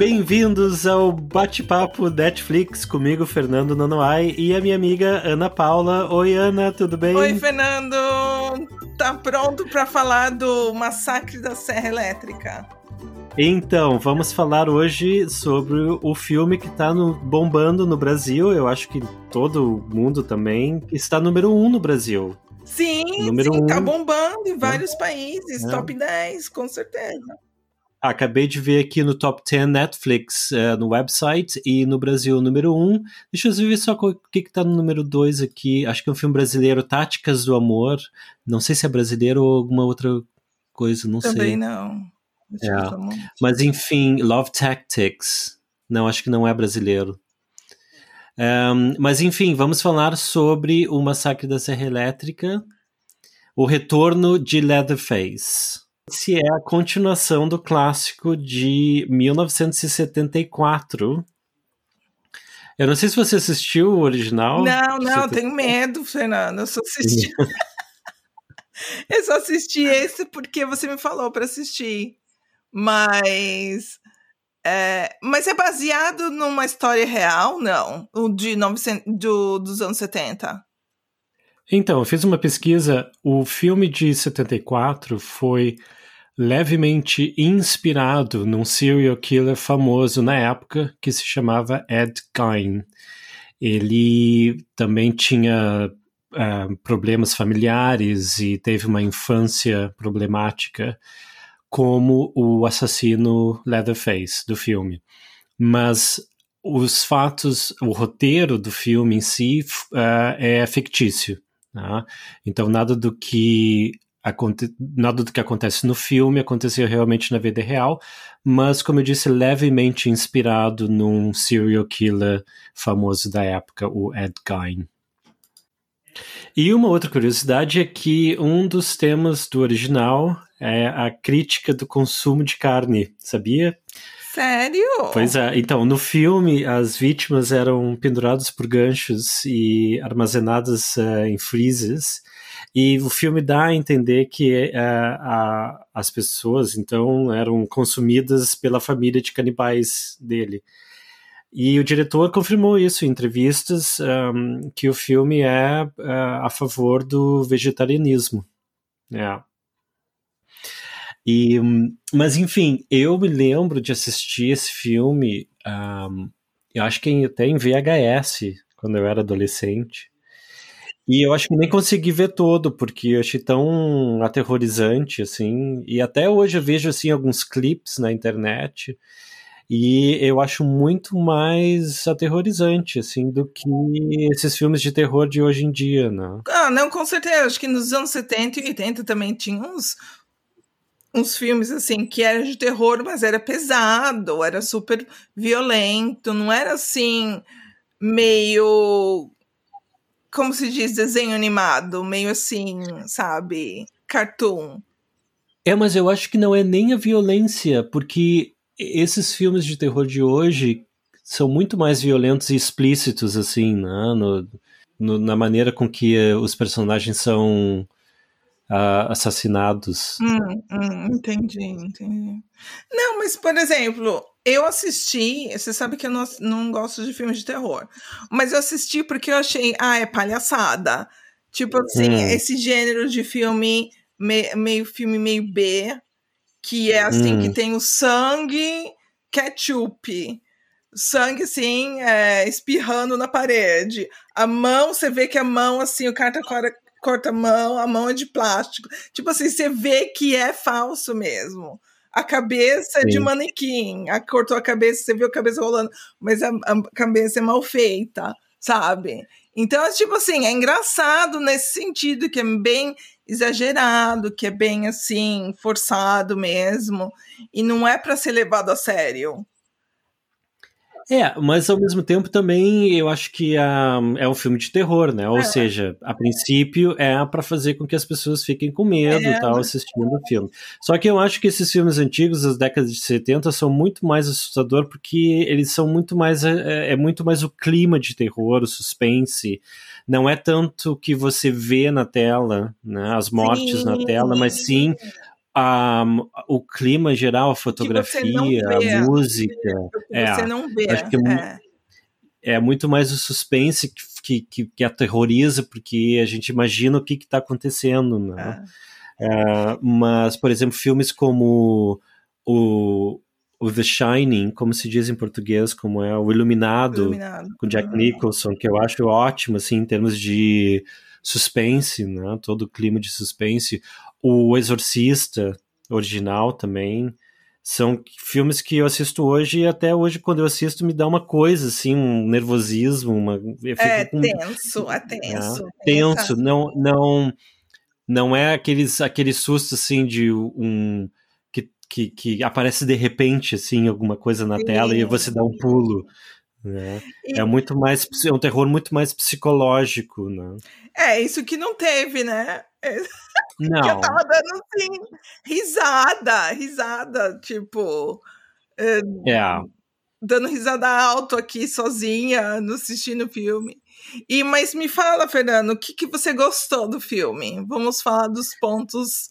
bem-vindos ao bate-papo Netflix comigo, Fernando Nonoai, e a minha amiga Ana Paula. Oi, Ana, tudo bem? Oi, Fernando. Tá pronto para falar do massacre da Serra Elétrica? Então, vamos falar hoje sobre o filme que está bombando no Brasil. Eu acho que todo mundo também está número um no Brasil. Sim, número sim, tá um. tá bombando em vários é. países, é. top 10, com certeza. Acabei de ver aqui no Top 10 Netflix, uh, no website, e no Brasil, número 1. Deixa eu ver só o que, que tá no número 2 aqui. Acho que é um filme brasileiro, Táticas do Amor. Não sei se é brasileiro ou alguma outra coisa, não Também sei. Também não. É. Mas enfim, Love Tactics. Não, acho que não é brasileiro. Um, mas enfim, vamos falar sobre o Massacre da Serra Elétrica, o retorno de Leatherface se é a continuação do clássico de 1974. Eu não sei se você assistiu o original. Não, não, tenho medo, Fernando. Eu só assisti. eu só assisti esse porque você me falou para assistir. Mas. É, mas é baseado numa história real? Não. O de 900, do, dos anos 70. Então, eu fiz uma pesquisa. O filme de 74 foi levemente inspirado num serial killer famoso na época que se chamava Ed Gein. Ele também tinha uh, problemas familiares e teve uma infância problemática, como o assassino Leatherface do filme. Mas os fatos, o roteiro do filme em si uh, é fictício. Tá? Então, nada do que nada do que acontece no filme aconteceu realmente na vida real, mas, como eu disse, levemente inspirado num serial killer famoso da época, o Ed Gein. E uma outra curiosidade é que um dos temas do original é a crítica do consumo de carne, sabia? Sério? Pois é. Então, no filme, as vítimas eram penduradas por ganchos e armazenadas uh, em freezers e o filme dá a entender que uh, a, as pessoas, então, eram consumidas pela família de canibais dele. E o diretor confirmou isso em entrevistas, um, que o filme é uh, a favor do vegetarianismo. É. E, mas enfim, eu me lembro de assistir esse filme, um, eu acho que até em VHS, quando eu era adolescente. E eu acho que nem consegui ver todo, porque eu achei tão aterrorizante, assim. E até hoje eu vejo, assim, alguns clipes na internet. E eu acho muito mais aterrorizante, assim, do que esses filmes de terror de hoje em dia, né? Ah, não, com certeza. Acho que nos anos 70 e 80 também tinha uns, uns filmes, assim, que era de terror, mas era pesado, era super violento, não era, assim, meio como se diz, desenho animado, meio assim, sabe? Cartoon. É, mas eu acho que não é nem a violência, porque esses filmes de terror de hoje são muito mais violentos e explícitos, assim, né? No, no, na maneira com que os personagens são uh, assassinados. Hum, hum, entendi, entendi. Não, mas, por exemplo, eu assisti, você sabe que eu não, não gosto de filmes de terror, mas eu assisti porque eu achei, ah, é palhaçada. Tipo assim, hum. esse gênero de filme, me, meio filme meio B, que é assim, hum. que tem o sangue, ketchup, sangue assim, é, espirrando na parede. A mão, você vê que a mão, assim, o cara corta, corta a mão, a mão é de plástico. Tipo assim, você vê que é falso mesmo a cabeça Sim. de manequim. A, cortou a cabeça, você viu a cabeça rolando, mas a, a cabeça é mal feita, sabe? Então, é tipo assim, é engraçado nesse sentido, que é bem exagerado, que é bem assim, forçado mesmo, e não é para ser levado a sério. É, mas ao mesmo tempo também eu acho que uh, é um filme de terror, né? Ou é. seja, a princípio é para fazer com que as pessoas fiquem com medo é, tal, assistindo o filme. Só que eu acho que esses filmes antigos das décadas de 70 são muito mais assustador porque eles são muito mais é, é muito mais o clima de terror, o suspense. Não é tanto que você vê na tela, né, as mortes sim. na tela, mas sim a, o clima geral, a fotografia, a música. É, você não vê. Acho que é, é. é muito mais o suspense que, que, que, aterroriza, porque a gente imagina o que está acontecendo. Né? É. é. mas, por exemplo, filmes como o, o The Shining, como se diz em português, como é o Iluminado, Iluminado. com Jack uhum. Nicholson, que eu acho ótimo, assim, em termos de suspense, né? Todo o clima de suspense. O Exorcista original também. São filmes que eu assisto hoje e até hoje, quando eu assisto, me dá uma coisa, assim, um nervosismo. Uma, é com, tenso, é tenso. É, tenso, não, não, não é aqueles, aquele susto, assim, de um... Que, que, que aparece de repente, assim, alguma coisa na Sim. tela e você dá um pulo. Né? E... É muito mais é um terror muito mais psicológico, né? É isso que não teve, né? Não. eu tava dando assim risada, risada, tipo é, é. dando risada alto aqui sozinha, no assistindo o filme. E mas me fala, Fernando, o que que você gostou do filme? Vamos falar dos pontos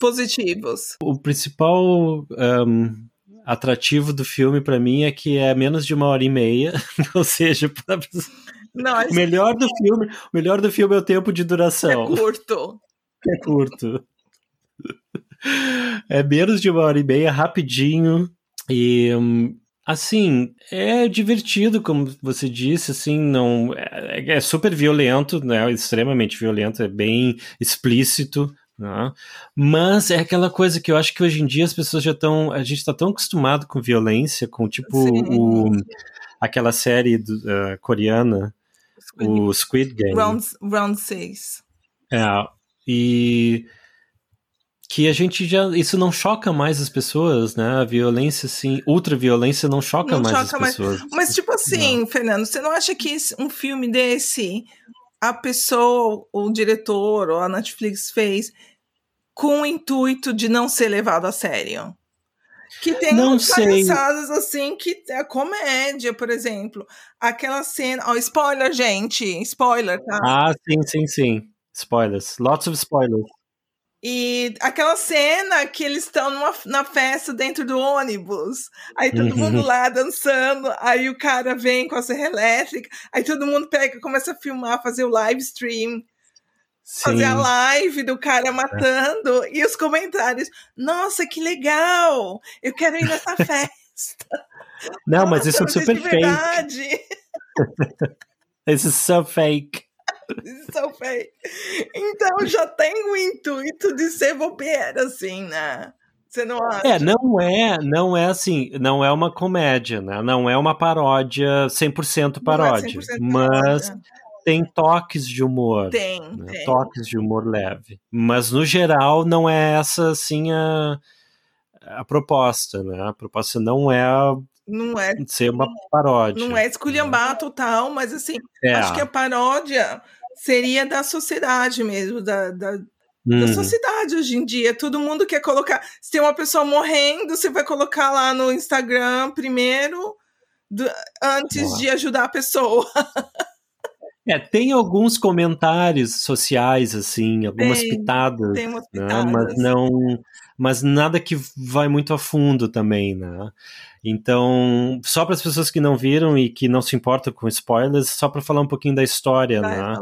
positivos. O principal um atrativo do filme para mim é que é menos de uma hora e meia, ou seja, pra... o melhor do filme, o melhor do filme é o tempo de duração. É curto. É curto. É menos de uma hora e meia, rapidinho e assim é divertido, como você disse, assim não é, é super violento, né? Extremamente violento, é bem explícito, né? Mas é aquela coisa que eu acho que hoje em dia as pessoas já estão. A gente está tão acostumado com violência, com tipo o, aquela série do, uh, coreana, Squid, o Squid Game. Round, round 6. É, e que a gente já. Isso não choca mais as pessoas, né? A violência, assim, ultraviolência não choca não mais choca as pessoas. Mais. Mas, tipo assim, não. Fernando, você não acha que um filme desse a pessoa, o diretor ou a Netflix fez com o intuito de não ser levado a sério. Que tem não palhaçadas assim que é comédia, por exemplo. Aquela cena. Ó, oh, spoiler, gente. Spoiler, tá? Ah, sim, sim, sim. Spoilers. Lots of spoilers. E aquela cena que eles estão na festa dentro do ônibus, aí todo uhum. mundo lá dançando, aí o cara vem com a serra elétrica, aí todo mundo pega, começa a filmar, fazer o live stream, Sim. fazer a live do cara matando, é. e os comentários, nossa, que legal, eu quero ir nessa festa. Não, nossa, mas isso é super fake. isso é so fake. São feios. Então já tem o intuito de ser bobeira, assim, né? Você não acha? É, não é, não é assim, não é uma comédia, né? Não é uma paródia 100% paródia, é 100% mas paródia. tem toques de humor. Tem, né? tem, Toques de humor leve. Mas no geral não é essa assim a, a proposta, né? A proposta não é não é ser uma paródia. Não é esculhambar né? total, mas assim, é. acho que a paródia seria da sociedade mesmo, da, da, da, uhum. sociedade hoje em dia. Todo mundo quer colocar. Se tem uma pessoa morrendo, você vai colocar lá no Instagram primeiro, do, antes de ajudar a pessoa. É, tem alguns comentários sociais, assim, algumas tem, pitadas, tem umas pitadas. Né? mas não, mas nada que vai muito a fundo também, né? Então, só para as pessoas que não viram e que não se importam com spoilers, só para falar um pouquinho da história, né?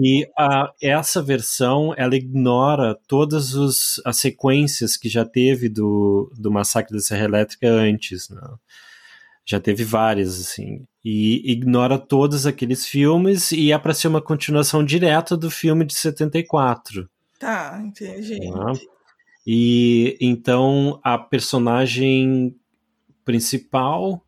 E a, essa versão, ela ignora todas os, as sequências que já teve do, do Massacre da Serra Elétrica antes, né? Já teve várias, assim. E ignora todos aqueles filmes e é para ser uma continuação direta do filme de 74. Tá, entendi. Né? E então a personagem principal.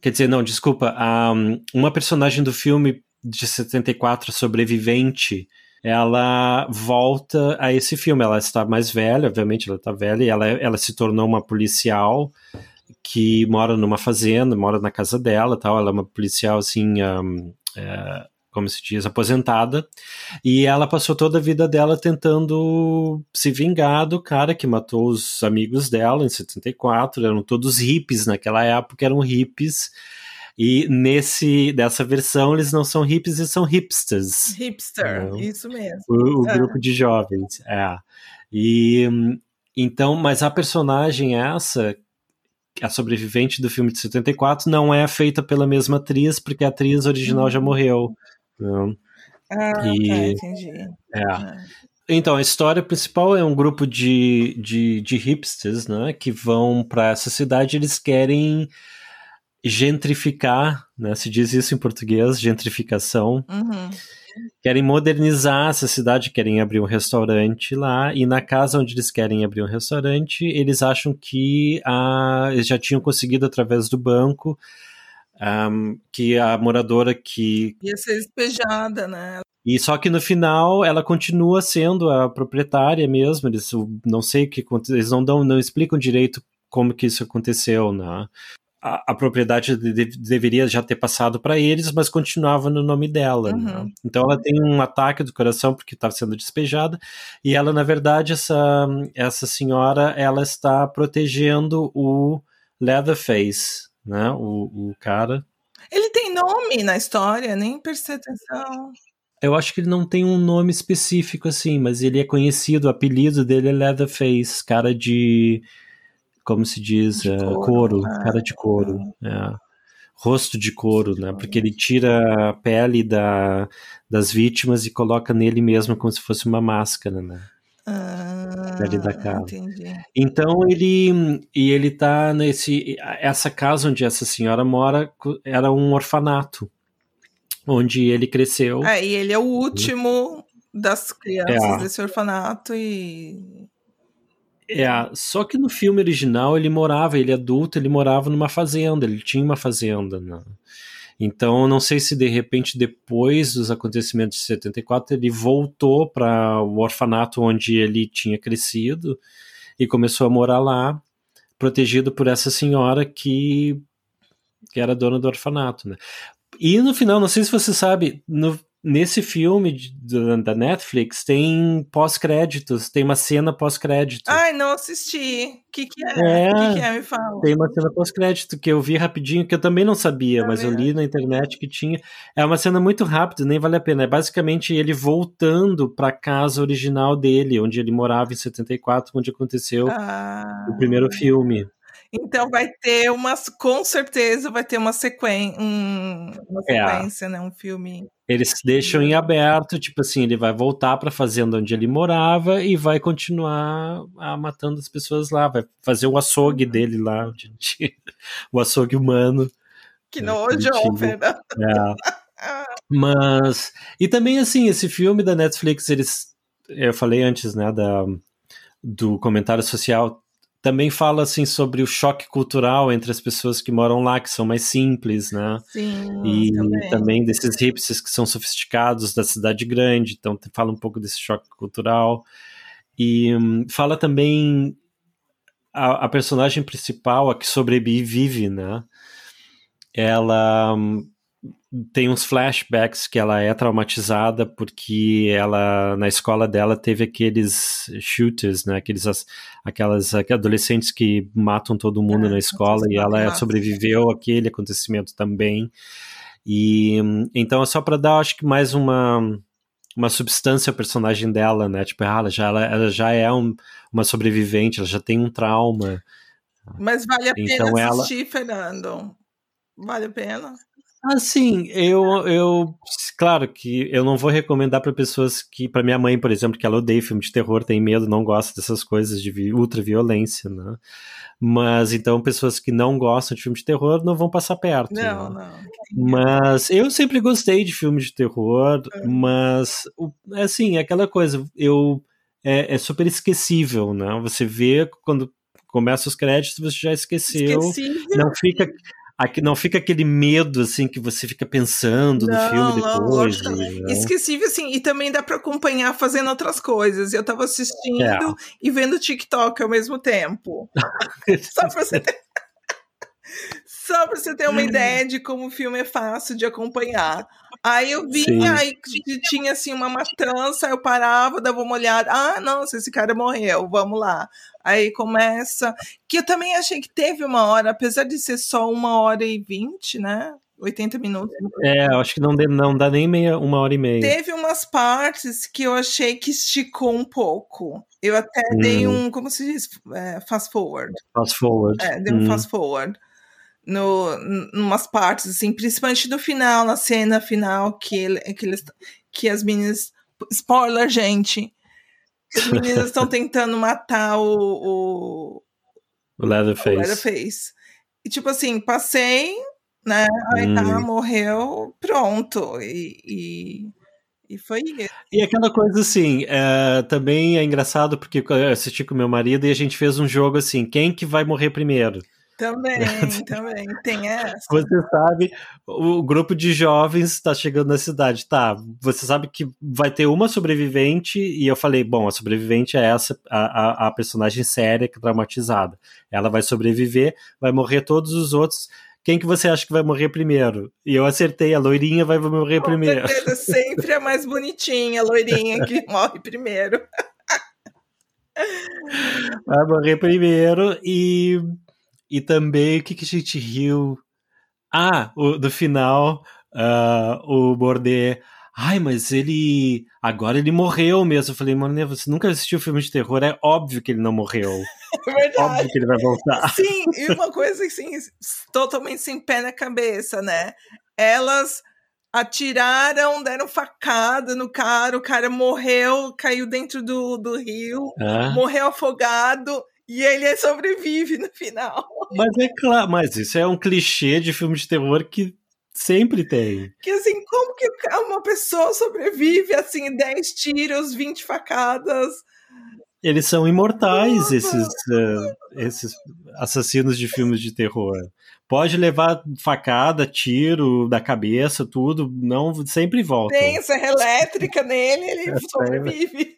Quer dizer, não, desculpa. Um, uma personagem do filme de 74, Sobrevivente, ela volta a esse filme. Ela está mais velha, obviamente, ela está velha, e ela, ela se tornou uma policial que mora numa fazenda, mora na casa dela tal. Ela é uma policial, assim, um, é, como se diz, aposentada, e ela passou toda a vida dela tentando se vingar do cara que matou os amigos dela em 74, eram todos hippies naquela época, eram hippies, e nesse dessa versão eles não são hippies, eles são hipsters. Hipster, isso mesmo. O, o é. grupo de jovens, é. E, então, mas a personagem essa, a sobrevivente do filme de 74, não é feita pela mesma atriz, porque a atriz original uhum. já morreu. Né? Ah, e, tá, entendi. É. Ah. Então, a história principal é um grupo de, de, de hipsters, né, que vão para essa cidade, eles querem gentrificar, né, se diz isso em português, gentrificação. Uhum. Querem modernizar essa cidade, querem abrir um restaurante lá, e na casa onde eles querem abrir um restaurante, eles acham que a, eles já tinham conseguido através do banco um, que a moradora que. Ia ser despejada, né? E só que no final ela continua sendo a proprietária mesmo. Eles não sei o que eles não dão, não explicam direito como que isso aconteceu, né? A, a propriedade de, deveria já ter passado para eles, mas continuava no nome dela. Né? Uhum. Né? Então ela tem um ataque do coração porque estava sendo despejada e ela, na verdade, essa essa senhora, ela está protegendo o Leatherface, né? O, o cara. Ele tem nome na história, nem prestei atenção. Eu acho que ele não tem um nome específico assim, mas ele é conhecido, o apelido dele é Leatherface, cara de. Como se diz? De uh, couro, ah, cara de couro. É. Rosto de couro, né? Porque ele tira a pele da, das vítimas e coloca nele mesmo como se fosse uma máscara, né? Ah, pele da cara. Entendi. Então ele e ele tá nesse essa casa onde essa senhora mora era um orfanato onde ele cresceu. É, e ele é o último das crianças é. desse orfanato e é, só que no filme original ele morava, ele é adulto, ele morava numa fazenda, ele tinha uma fazenda, né? Então, não sei se de repente depois dos acontecimentos de 74 ele voltou para o orfanato onde ele tinha crescido e começou a morar lá, protegido por essa senhora que que era dona do orfanato, né? E no final, não sei se você sabe, no, nesse filme de, da Netflix tem pós-créditos, tem uma cena pós-crédito. Ai, não assisti. O que, que é? é? O que, que, é? Me fala. Tem uma cena pós-crédito que eu vi rapidinho, que eu também não sabia, tá mas vendo? eu li na internet que tinha. É uma cena muito rápida, nem vale a pena. É basicamente ele voltando para casa original dele, onde ele morava em 74, onde aconteceu ah. o primeiro filme. Então vai ter uma, com certeza vai ter uma, sequen, um, uma é. sequência, é. né? Um filme. Eles deixam em aberto, tipo assim, ele vai voltar para a fazenda onde ele morava e vai continuar a, matando as pessoas lá, vai fazer o açougue uhum. dele lá, o açougue humano. Que né, nojo, Fernando. É. Mas e também assim, esse filme da Netflix, eles eu falei antes, né, da do comentário social também fala assim sobre o choque cultural entre as pessoas que moram lá, que são mais simples, né? Sim, e também. também desses hipsters que são sofisticados da cidade grande, então fala um pouco desse choque cultural. E um, fala também a, a, personagem principal, a que sobrevive, né? Ela um, tem uns flashbacks que ela é traumatizada porque ela na escola dela teve aqueles shooters, né, aqueles aquelas adolescentes que matam todo mundo é, na escola e ela sobreviveu àquele acontecimento também. E então é só para dar acho que mais uma uma substância ao personagem dela, né? Tipo, ah, ela já ela, ela já é um, uma sobrevivente, ela já tem um trauma. Mas vale a pena então assistir, ela... Fernando. Vale a pena. Assim, eu, eu, claro que eu não vou recomendar para pessoas que, para minha mãe, por exemplo, que ela odeia filme de terror, tem medo, não gosta dessas coisas de ultra violência, né? Mas então pessoas que não gostam de filme de terror não vão passar perto. Não, né? não. Mas eu sempre gostei de filmes de terror, é. mas assim, aquela coisa, eu é, é super esquecível, né? Você vê quando começa os créditos, você já esqueceu. Esquecível. Não fica Aqui não fica aquele medo assim que você fica pensando não, no filme depois. Não, né? Esquecível assim, e também dá para acompanhar fazendo outras coisas. Eu tava assistindo é. e vendo TikTok ao mesmo tempo. Só pra você ter... Só pra você ter uma ideia de como o filme é fácil de acompanhar. Aí eu vinha, aí tinha assim uma matança, eu parava, dava uma olhada. Ah, nossa, esse cara morreu, vamos lá. Aí começa. Que eu também achei que teve uma hora, apesar de ser só uma hora e vinte, né? 80 minutos. É, acho que não, não dá nem meia, uma hora e meia. Teve umas partes que eu achei que esticou um pouco. Eu até hum. dei um, como se diz? É, fast forward. Fast forward. É, dei um hum. fast forward. No, numas partes, assim, principalmente no final, na cena final, que, ele, que, eles, que as meninas. Spoiler, gente! As meninas estão tentando matar o. O, o Leatherface. O Leatherface. E, tipo assim, passei, né? Aí tá, hum. tá, morreu, pronto. E, e, e, foi isso. E aquela coisa assim, é, também é engraçado porque eu assisti com meu marido e a gente fez um jogo assim, quem que vai morrer primeiro? Também, também, tem essa. Você sabe, o grupo de jovens está chegando na cidade, tá? Você sabe que vai ter uma sobrevivente, e eu falei, bom, a sobrevivente é essa, a, a, a personagem séria, é traumatizada. Ela vai sobreviver, vai morrer todos os outros. Quem que você acha que vai morrer primeiro? E eu acertei, a loirinha vai morrer Com primeiro. Certeza, sempre a mais bonitinha, a loirinha que morre primeiro. vai morrer primeiro e e também, o que, que a gente riu? Ah, o, do final, uh, o Bordet. Ai, mas ele. Agora ele morreu mesmo. Eu falei, mano, você nunca assistiu filme de terror? É óbvio que ele não morreu. É verdade. Óbvio que ele vai voltar. Sim, e uma coisa assim, totalmente sem pé na cabeça, né? Elas atiraram, deram facada no cara, o cara morreu, caiu dentro do, do rio, ah. morreu afogado. E ele sobrevive no final. Mas é claro, mas isso é um clichê de filme de terror que sempre tem. Que assim, como que uma pessoa sobrevive assim, 10 tiros, 20 facadas? Eles são imortais, esses, uh, esses assassinos de filmes de terror. Pode levar facada, tiro da cabeça, tudo, não sempre volta. Tem serra elétrica nele, ele é, sobrevive.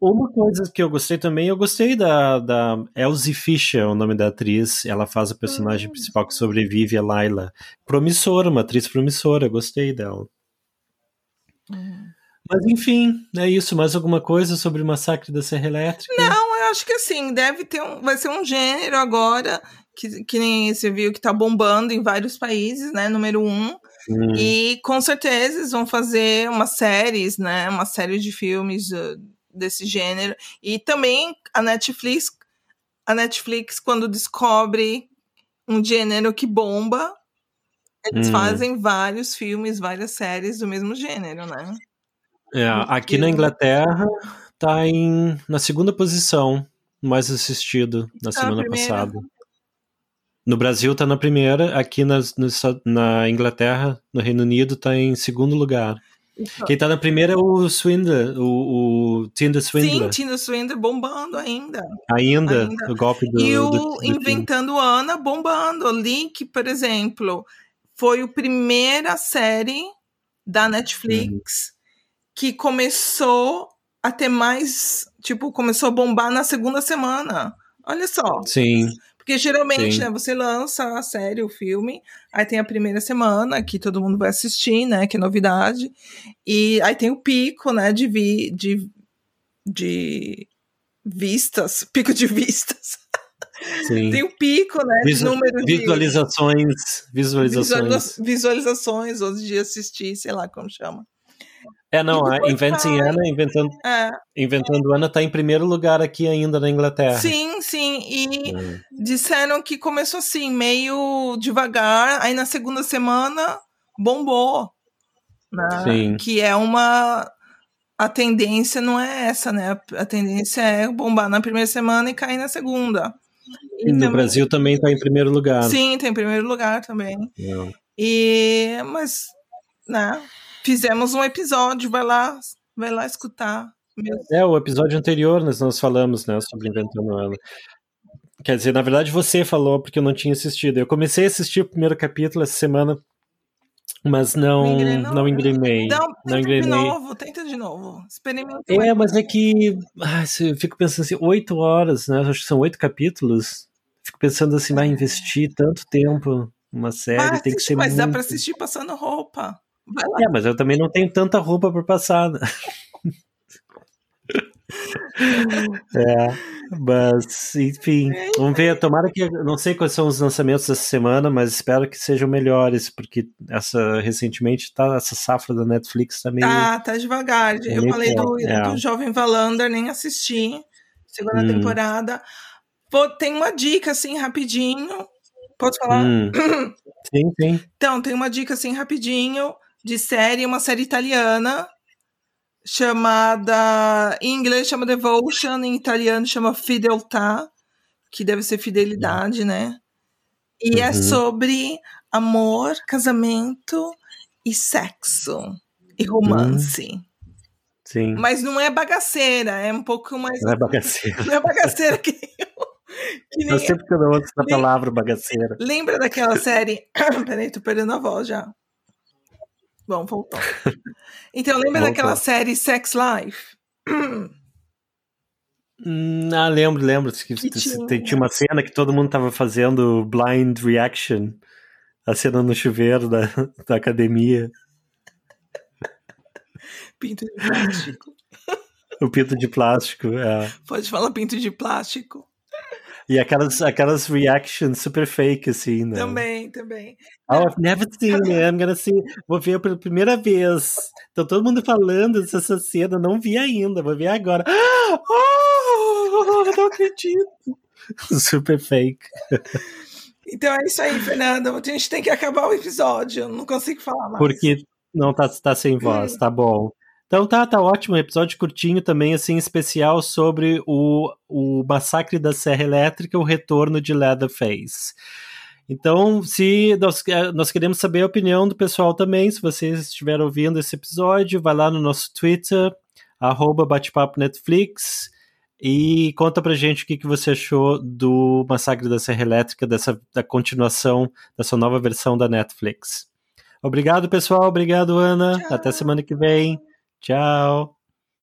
Uma coisa que eu gostei também, eu gostei da, da Elsie Fisher, o nome da atriz. Ela faz a personagem principal que sobrevive, a Laila. Promissora, uma atriz promissora, gostei dela. Hum. Mas enfim, é isso. Mais alguma coisa sobre o massacre da Serra Elétrica? Não, eu acho que assim, deve ter um. Vai ser um gênero agora, que, que nem você viu que tá bombando em vários países, né? Número um. Hum. E com certeza eles vão fazer uma séries, né? Uma série de filmes uh, desse gênero. E também a Netflix, a Netflix quando descobre um gênero que bomba, eles hum. fazem vários filmes, várias séries do mesmo gênero, né? É, aqui na Inglaterra tá em, na segunda posição mais assistido na tá semana passada. No Brasil tá na primeira, aqui na, no, na Inglaterra, no Reino Unido, tá em segundo lugar. Quem tá na primeira é o Swindler, o, o Tinder Swindler. Sim, Tinder Swindler bombando ainda. Ainda, ainda. o golpe do. E o do, do Inventando Ana bombando. Link, por exemplo, foi a primeira série da Netflix uhum. que começou a ter mais. Tipo, começou a bombar na segunda semana. Olha só. Sim. Porque geralmente, Sim. né, você lança a série, o filme, aí tem a primeira semana que todo mundo vai assistir, né, que é novidade, e aí tem o pico, né, de, vi, de, de vistas, pico de vistas. Sim. Tem o pico, né, Visu número visualizações, de visualizações, visualizações, ou de assistir, sei lá como chama. É, não, a Inventing Anna, inventando, é. inventando Anna, tá em primeiro lugar aqui ainda na Inglaterra. Sim, sim, e hum. disseram que começou assim, meio devagar, aí na segunda semana bombou. Né? Sim. Que é uma. A tendência não é essa, né? A tendência é bombar na primeira semana e cair na segunda. E, no também... Brasil também tá em primeiro lugar. Sim, tá em primeiro lugar também. Não. E. Mas. Né? Fizemos um episódio, vai lá, vai lá escutar. É, o episódio anterior nós, nós falamos, né, sobre Inventando Ela. Quer dizer, na verdade você falou porque eu não tinha assistido. Eu comecei a assistir o primeiro capítulo essa semana, mas não não engrenei. Não, não engrenei. de novo, tenta de novo. Experimenta. É, mas é que ai, eu fico pensando assim, oito horas, né? Acho que são oito capítulos. Fico pensando assim, vai investir tanto tempo numa série, ah, tem que ser Mas muito... dá pra assistir passando roupa. É, mas eu também não tenho tanta roupa para passar. Né? é. Mas, enfim, vamos ver. Tomara que. Não sei quais são os lançamentos dessa semana, mas espero que sejam melhores, porque essa recentemente tá, essa safra da Netflix tá meio. Tá, tá devagar. Tá Eu falei do, é. do Jovem Valander, nem assisti. Segunda hum. temporada. Tem uma dica, assim, rapidinho. Posso falar? Hum. Sim, sim. Então, tem uma dica, assim, rapidinho, de série, uma série italiana chamada. Em inglês chama Devotion, em italiano chama Fideltà, que deve ser fidelidade, né? E é uhum. é sobre amor, casamento e sexo e romance. Uhum. Sim. Mas não é bagaceira, é um pouco mais. Não é bagaceira. Não é bagaceira que. que nem... Eu sempre que eu ouço essa palavra bagaceira. Lembra daquela série. Peraí, tô perdendo a voz já. Bom, voltou. Então, lembra voltou. daquela série Sex Life? Hum, ah, lembro, lembro. Que, que tinha... tinha uma cena que todo mundo tava fazendo blind reaction. A cena no chuveiro da, da academia. Pinto de plástico. o pinto de plástico, é. Pode falar pinto de plástico. E aquelas, aquelas reactions super fake, assim, né? Também, também. Oh, I've never seen it, I'm gonna see. Vou ver pela primeira vez. Então todo mundo falando dessa cena, não vi ainda, vou ver agora. Oh, não acredito. Super fake. Então é isso aí, Fernanda. A gente tem que acabar o episódio. Não consigo falar mais. Porque não tá, tá sem voz, hum. tá bom. Então tá, tá ótimo. Episódio curtinho também, assim, especial sobre o, o massacre da Serra Elétrica, o retorno de Leatherface. Então, se nós, eh, nós queremos saber a opinião do pessoal também, se vocês estiveram ouvindo esse episódio, vai lá no nosso Twitter, arroba batepapo Netflix, e conta pra gente o que, que você achou do Massacre da Serra Elétrica, dessa da continuação, dessa nova versão da Netflix. Obrigado, pessoal. Obrigado, Ana. Tchau. Até semana que vem. Ciao.